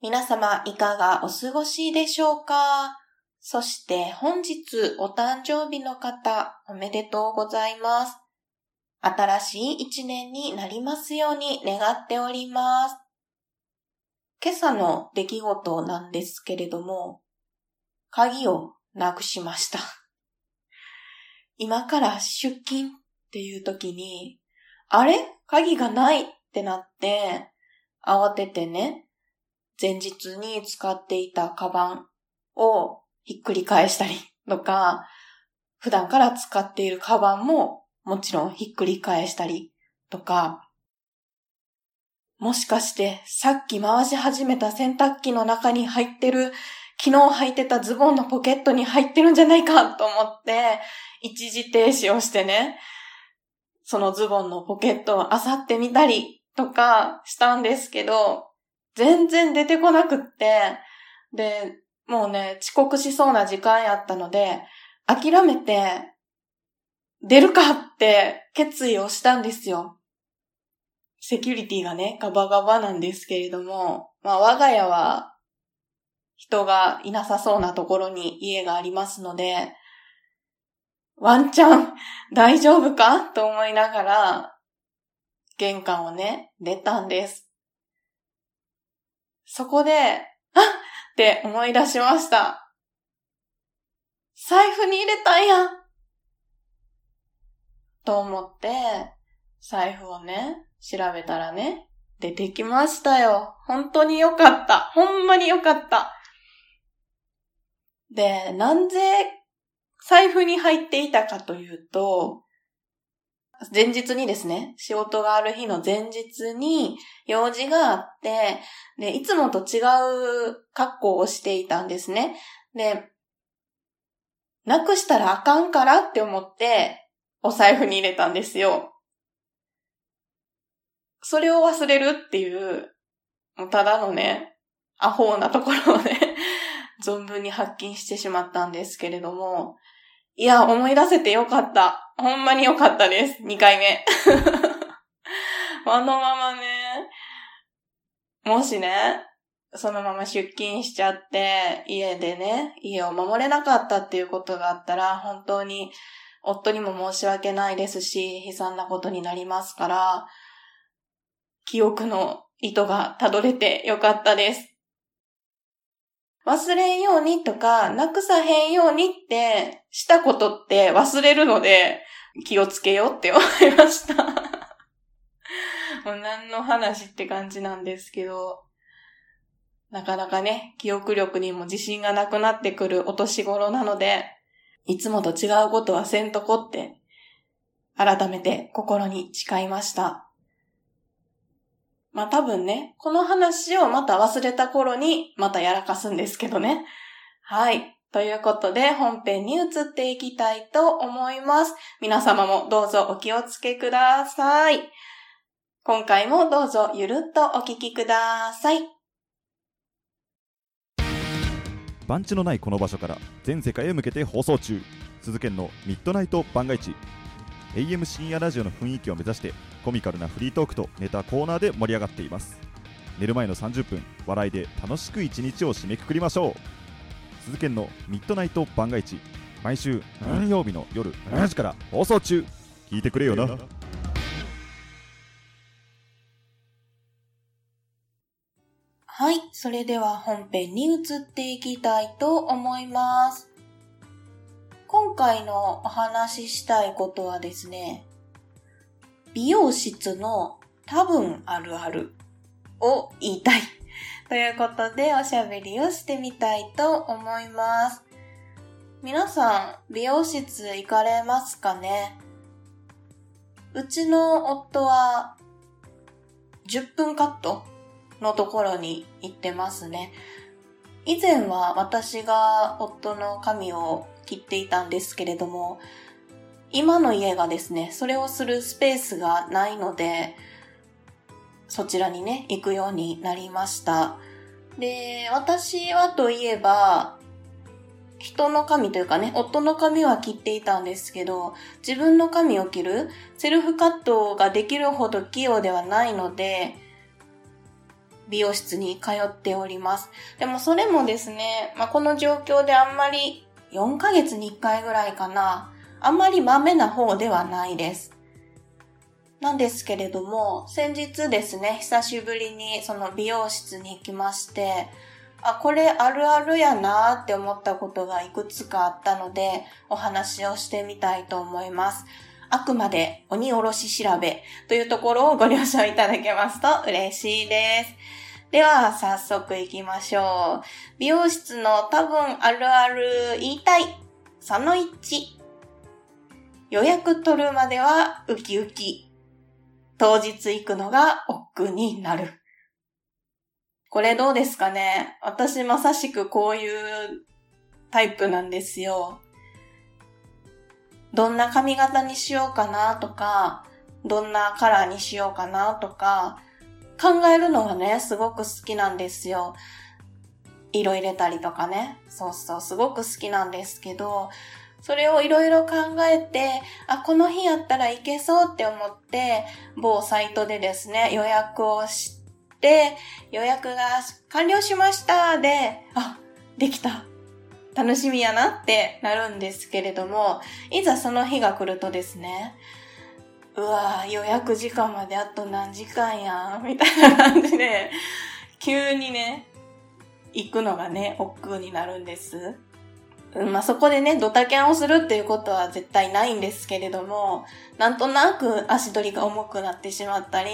皆様いかがお過ごしでしょうか？そして本日お誕生日の方おめでとうございます。新しい一年になりますように願っております。今朝の出来事なんですけれども、鍵をなくしました。今から出勤っていう時に、あれ？鍵がないってなって、慌ててね、前日に使っていたカバンをひっくり返したりとか、普段から使っているカバンももちろんひっくり返したりとか、もしかしてさっき回し始めた洗濯機の中に入ってる昨日履いてたズボンのポケットに入ってるんじゃないかと思って、一時停止をしてね、そのズボンのポケットを漁ってみたりとかしたんですけど、全然出てこなくって、で、もうね、遅刻しそうな時間やったので、諦めて、出るかって決意をしたんですよ。セキュリティがね、ガバガバなんですけれども、まあ我が家は人がいなさそうなところに家がありますので、ワンチャン大丈夫かと思いながら、玄関をね、出たんです。そこで、あっって思い出しました。財布に入れたんやと思って、財布をね、調べたらね、出てきましたよ。本当によかった。ほんまによかった。で、なんで財布に入っていたかというと、前日にですね、仕事がある日の前日に用事があって、で、いつもと違う格好をしていたんですね。で、なくしたらあかんからって思って、お財布に入れたんですよ。それを忘れるっていう、もうただのね、アホなところをね、存分に発見してしまったんですけれども、いや、思い出せてよかった。ほんまによかったです。2回目。あのままね、もしね、そのまま出勤しちゃって、家でね、家を守れなかったっていうことがあったら、本当に夫にも申し訳ないですし、悲惨なことになりますから、記憶の糸がたどれてよかったです。忘れんようにとか、なくさへんようにってしたことって忘れるので、気をつけようって思いました。もう何の話って感じなんですけど、なかなかね、記憶力にも自信がなくなってくるお年頃なので、いつもと違うことはせんとこって、改めて心に誓いました。まあ多分ね、この話をまた忘れた頃にまたやらかすんですけどね。はい。ということで本編に移っていきたいと思います。皆様もどうぞお気をつけください。今回もどうぞゆるっとお聞きください。番地のないこの場所から全世界へ向けて放送中。鈴研のミッドナイト番外地。AM 深夜ラジオの雰囲気を目指してコミカルなフリートークとネタコーナーで盛り上がっています。寝る前の30分笑いで楽しく一日を締めくくりましょう。鈴研のミッドナイト番外地毎週何曜日の夜7時から放送中。聞いてくれよな。はい、それでは本編に移っていきたいと思います。今回のお話ししたいことはですね、美容室の多分あるあるを言いたい。ということでおしゃべりをしてみたいと思います。皆さん、美容室行かれますかね？うちの夫は10分カットのところに行ってますね。以前は私が夫の髪を切っていたんですけれども、今の家がですね、それをするスペースがないので、そちらにね、行くようになりました。で、私はといえば、人の髪というかね、夫の髪は切っていたんですけど、自分の髪を切るセルフカットができるほど器用ではないので、美容室に通っております。でもそれもですね、まあ、この状況であんまり4ヶ月に1回ぐらいかな、あんまり豆な方ではないです。なんですけれども、先日ですね、久しぶりにその美容室に行きまして、あ、これあるあるやなーって思ったことがいくつかあったので、お話をしてみたいと思います。あくまで鬼おろし調べというところをご了承いただけますと嬉しいです。では、早速行きましょう。美容室の多分あるある言いたい。その1。予約取るまではウキウキ。当日行くのが億劫になる。これどうですかね？私まさしくこういうタイプなんですよ。どんな髪型にしようかなとか、どんなカラーにしようかなとか、考えるのがね、すごく好きなんですよ。色入れたりとかね。そうそう、すごく好きなんですけど、それをいろいろ考えて、あ、この日やったらいけそうって思って、某サイトでですね、予約をして、予約が完了しましたで、あ、できた。楽しみやなってなるんですけれども、いざその日が来るとですね、うわ予約時間まであと何時間やん、みたいな感じで、急にね、行くのがね、億劫になるんです。うん、まあ、そこでね、ドタキャンをするっていうことは絶対ないんですけれども、なんとなく足取りが重くなってしまったり、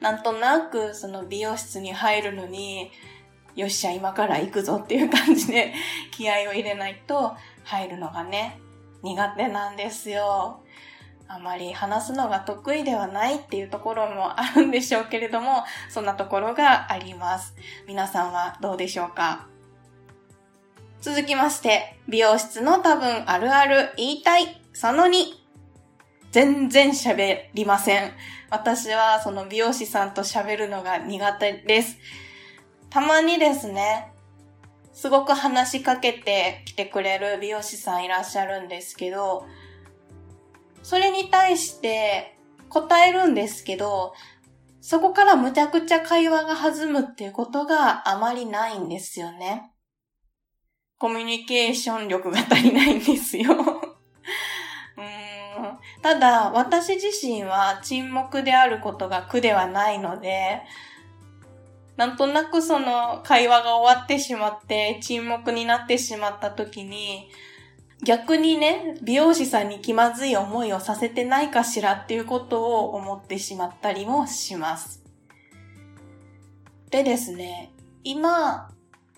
なんとなくその美容室に入るのに、よっしゃ、今から行くぞっていう感じで気合を入れないと入るのがね、苦手なんですよ。あまり話すのが得意ではないっていうところもあるんでしょうけれども、そんなところがあります。皆さんはどうでしょうか？続きまして、美容室の多分あるある言いたい、その2。全然喋りません。私はその美容師さんと喋るのが苦手です。たまにですね、すごく話しかけてきてくれる美容師さんいらっしゃるんですけど、それに対して答えるんですけど、そこからむちゃくちゃ会話が弾むっていうことがあまりないんですよね。コミュニケーション力が足りないんですよただ、私自身は沈黙であることが苦ではないので、なんとなくその会話が終わってしまって沈黙になってしまった時に、逆にね、美容師さんに気まずい思いをさせてないかしらっていうことを思ってしまったりもします。でですね、今、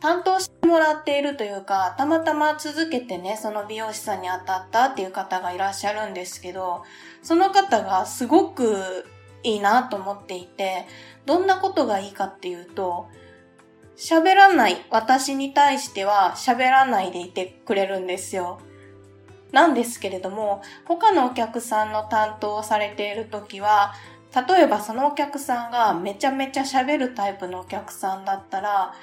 担当してもらっているというか、たまたま続けてね、その美容師さんに当たったっていう方がいらっしゃるんですけど、その方がすごくいいなと思っていて、どんなことがいいかっていうと、喋らない私に対しては喋らないでいてくれるんですよ。なんですけれども、他のお客さんの担当をされている時は、例えばそのお客さんがめちゃめちゃ喋るタイプのお客さんだったら、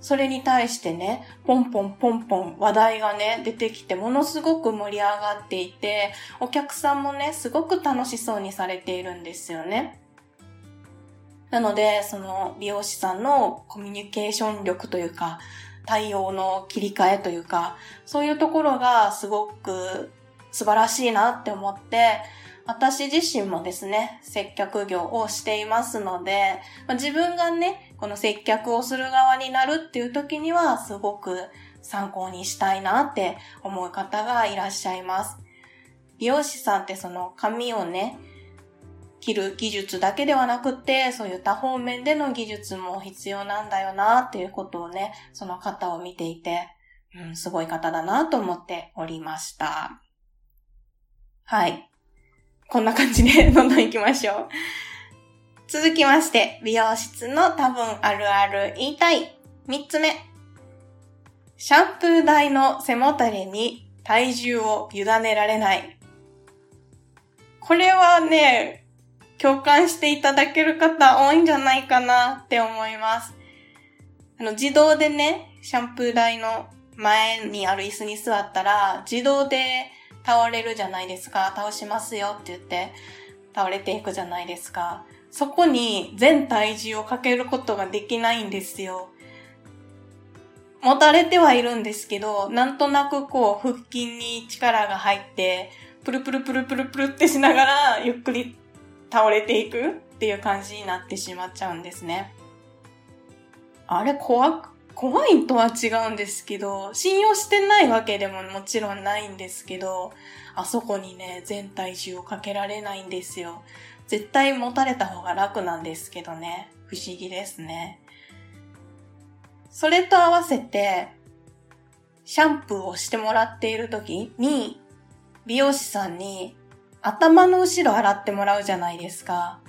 それに対してね、ポンポンポンポン話題がね、出てきてものすごく盛り上がっていて、お客さんもね、すごく楽しそうにされているんですよね。なので、その美容師さんのコミュニケーション力というか、対応の切り替えというか、そういうところがすごく素晴らしいなって思って、私自身もですね、接客業をしていますので、自分がね、この接客をする側になるっていう時には、すごく参考にしたいなって思う方がいらっしゃいます。美容師さんってその髪をね、切る技術だけではなくて、そういった方面での技術も必要なんだよなっていうことをね、その方を見ていて、うん、すごい方だなと思っておりました。はい。こんな感じで どんどん行きましょう。続きまして、美容室の多分あるある言いたい。三つ目。シャンプー台の背もたれに体重を委ねられない。これはね、共感していただける方多いんじゃないかなって思います。あの、自動でね、シャンプー台の前にある椅子に座ったら、自動で倒れるじゃないですか。倒しますよって言って、倒れていくじゃないですか。そこに全体重をかけることができないんですよ。持たれてはいるんですけど、なんとなくこう、腹筋に力が入って、プルプルプルプルプルってしながら、ゆっくり倒れていくっていう感じになってしまっちゃうんですね。あれ、怖く、怖いとは違うんですけど、信用してないわけでももちろんないんですけど、あそこにね、全体重をかけられないんですよ。絶対持たれた方が楽なんですけどね。不思議ですね。それと合わせて、シャンプーをしてもらっている時に、美容師さんに頭の後ろ洗ってもらうじゃないですか。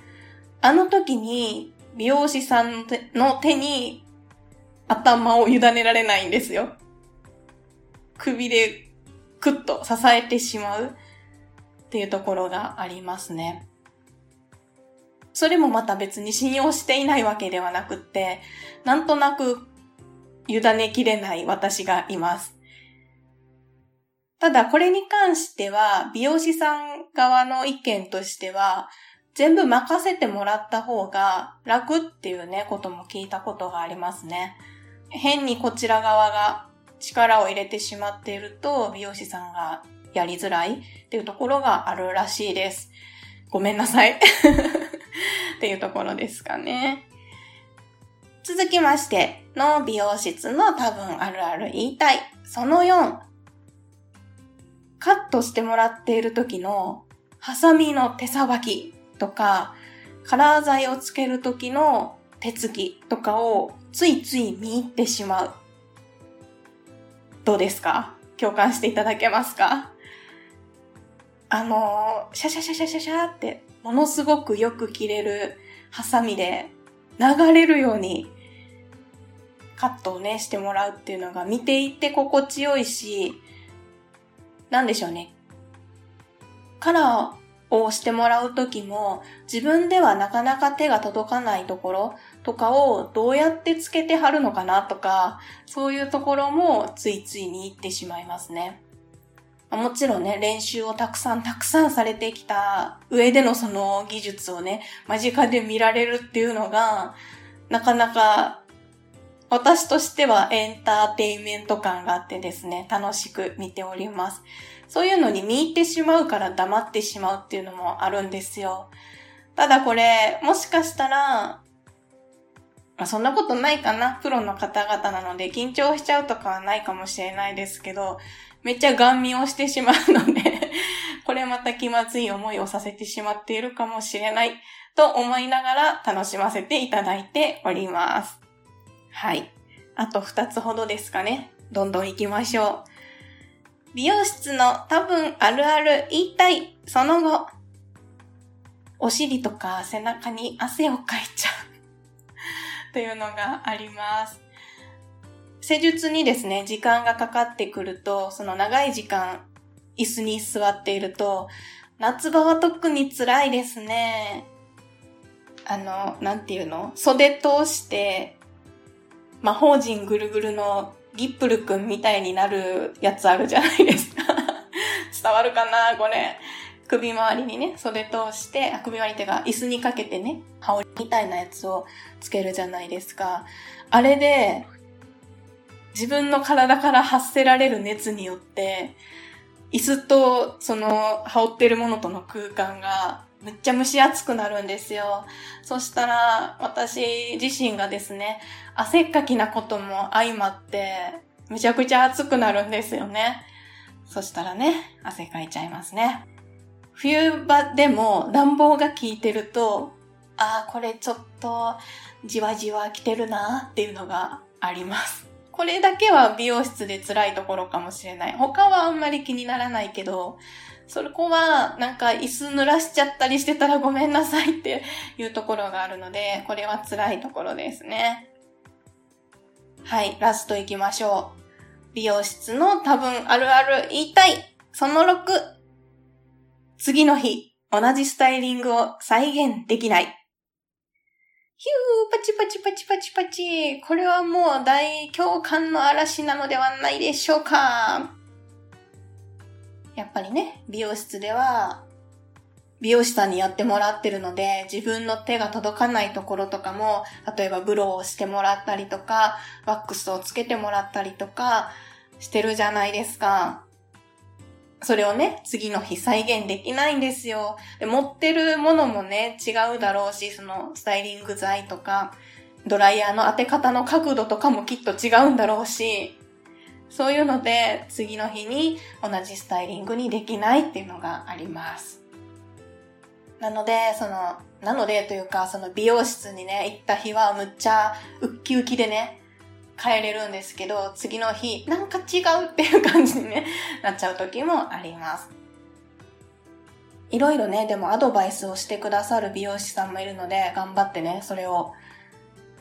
あの時に美容師さんの手に頭を委ねられないんですよ。首でクッと支えてしまうっていうところがありますね。それもまた別に信用していないわけではなくって、なんとなく委ねきれない私がいます。ただこれに関しては美容師さん側の意見としては全部任せてもらった方が楽っていうねことも聞いたことがありますね。変にこちら側が力を入れてしまっていると美容師さんがやりづらいっていうところがあるらしいです。ごめんなさい。っていうところですかね。続きましての美容室の多分あるある言いたい。その4。カットしてもらっている時のハサミの手さばきとか、カラー剤をつける時の手つきとかをついつい見入ってしまう。どうですか？共感していただけますか？あの、シャシャシャシャシャシャって、ものすごくよく切れるハサミで流れるようにカットをね、してもらうっていうのが見ていて心地よいし、なんでしょうね。カラーをしてもらうときも、自分ではなかなか手が届かないところとかをどうやってつけてはるのかなとか、そういうところもついつい見入ってしまいますね。もちろんね、練習をたくさんたくさんされてきた上でのその技術をね、間近で見られるっていうのが、なかなか私としてはエンターテインメント感があってですね、楽しく見ております。そういうのに見入ってしまうから黙ってしまうっていうのもあるんですよ。ただこれ、もしかしたら、まあ、そんなことないかな。プロの方々なので緊張しちゃうとかはないかもしれないですけど、めっちゃガン見をしてしまうので、これまた気まずい思いをさせてしまっているかもしれないと思いながら楽しませていただいております。はい。あと2つほどですかね。どんどん行きましょう。美容室の多分あるある言いたい。その後。お尻とか背中に汗をかいちゃう。というのがあります。施術にですね、時間がかかってくると、その長い時間、椅子に座っていると、夏場は特に辛いですね。あの、なんていうの？袖通して、魔法陣ぐるぐるのギップルくんみたいになるやつあるじゃないですか。伝わるかな？これ。首周りにね、袖通して、あ首周りっていうか、椅子にかけてね、羽織みたいなやつをつけるじゃないですか。あれで、自分の体から発せられる熱によって、椅子とその羽織ってるものとの空間がめっちゃ蒸し暑くなるんですよ。そしたら私自身がですね、汗っかきなことも相まって、めちゃくちゃ暑くなるんですよね。そしたらね、汗かいちゃいますね。冬場でも暖房が効いてると、ああ、これちょっとじわじわ来てるなっていうのがあります。これだけは美容室で辛いところかもしれない。他はあんまり気にならないけど、そこは、なんか椅子濡らしちゃったりしてたらごめんなさいっていうところがあるので、これは辛いところですね。はい、ラスト行きましょう。美容室の多分あるある言いたい。その6。次の日、同じスタイリングを再現できない。ヒュー、パチパチパチパチパチ。これはもう大共感の嵐なのではないでしょうか。やっぱりね、美容室では、美容師さんにやってもらってるので、自分の手が届かないところとかも、例えばブローをしてもらったりとか、ワックスをつけてもらったりとか、してるじゃないですか。それをね、次の日再現できないんですよ。で持ってるものもね、違うだろうし、そのスタイリング剤とか、ドライヤーの当て方の角度とかもきっと違うんだろうし、そういうので次の日に同じスタイリングにできないっていうのがあります。なので、その、なのでというか、その美容室にね、行った日はむっちゃウッキウキでね、帰れるんですけど、次の日、なんか違うっていう感じに、ね、なっちゃう時もあります。いろいろね、でもアドバイスをしてくださる美容師さんもいるので、頑張ってね、それを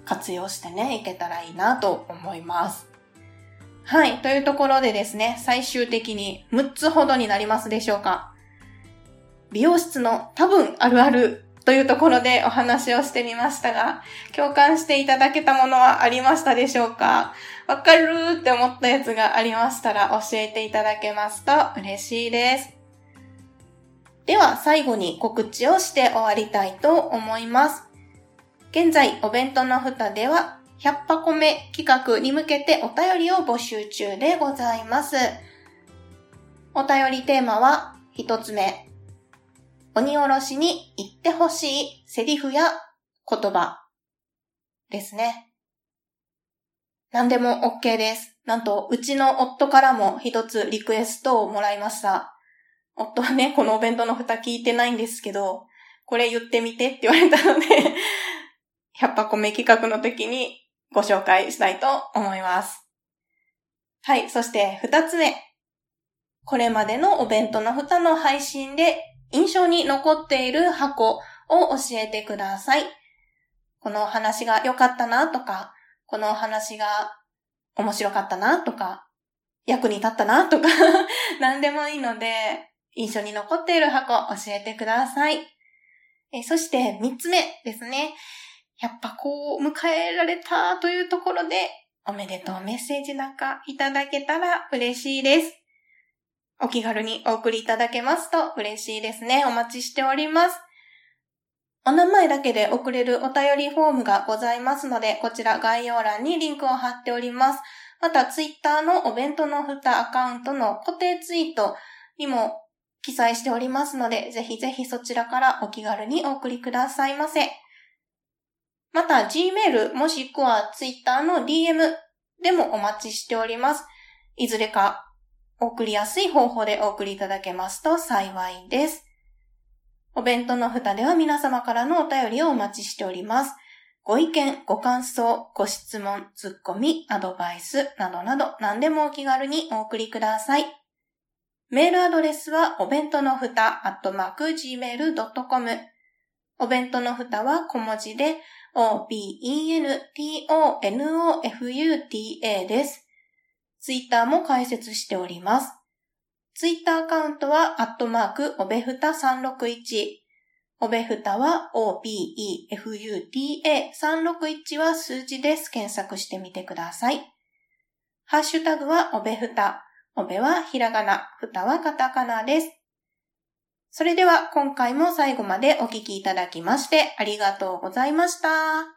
活用してね、いけたらいいなと思います。はい。というところでですね、最終的に6つほどになりますでしょうか。美容室の多分あるあるというところでお話をしてみましたが、共感していただけたものはありましたでしょうかわかるーって思ったやつがありましたら教えていただけますと嬉しいです。では最後に告知をして終わりたいと思います。現在お弁当の蓋では100箱目企画に向けてお便りを募集中でございます。お便りテーマは一つ目、鬼おろしに言ってほしいセリフや言葉ですね。何でも OK です。なんと、うちの夫からも一つリクエストをもらいました。夫はね、このお弁当の蓋聞いてないんですけど、これ言ってみてって言われたので100箱目企画の時にご紹介したいと思います。はい、そして二つ目。これまでのお弁当の蓋の配信で印象に残っている箱を教えてください。この話が良かったなとか、この話が面白かったなとか、役に立ったなとか 何でもいいので、印象に残っている箱教えてください。えそして三つ目ですね。やっぱこう迎えられたというところで、おめでとうメッセージなんかいただけたら嬉しいです。お気軽にお送りいただけますと嬉しいですね。お待ちしております。お名前だけで送れるお便りフォームがございますので、こちら概要欄にリンクを貼っております。また、ツイッターのお弁当の蓋アカウントの固定ツイートにも記載しておりますので、ぜひぜひそちらからお気軽にお送りくださいませ。また、Gmail もしくは Twitter の DM でもお待ちしております。いずれか送りやすい方法でお送りいただけますと幸いです。お弁当の蓋では皆様からのお便りをお待ちしております。ご意見、ご感想、ご質問、ツッコミ、アドバイスなどなど何でもお気軽にお送りください。メールアドレスはお弁当のふた、アットマーク、gmail.com。お弁当のふたは小文字で、o-b-e-n-t-o-n-o-f-u-t-a です。ツイッターも開設しております。ツイッターアカウントは、アットマーク、おべふた361。おべふたは OBEFUTA361 は数字です。検索してみてください。ハッシュタグはおべふた。おべはひらがな、ふたはカタカナです。それでは今回も最後までお聴きいただきましてありがとうございました。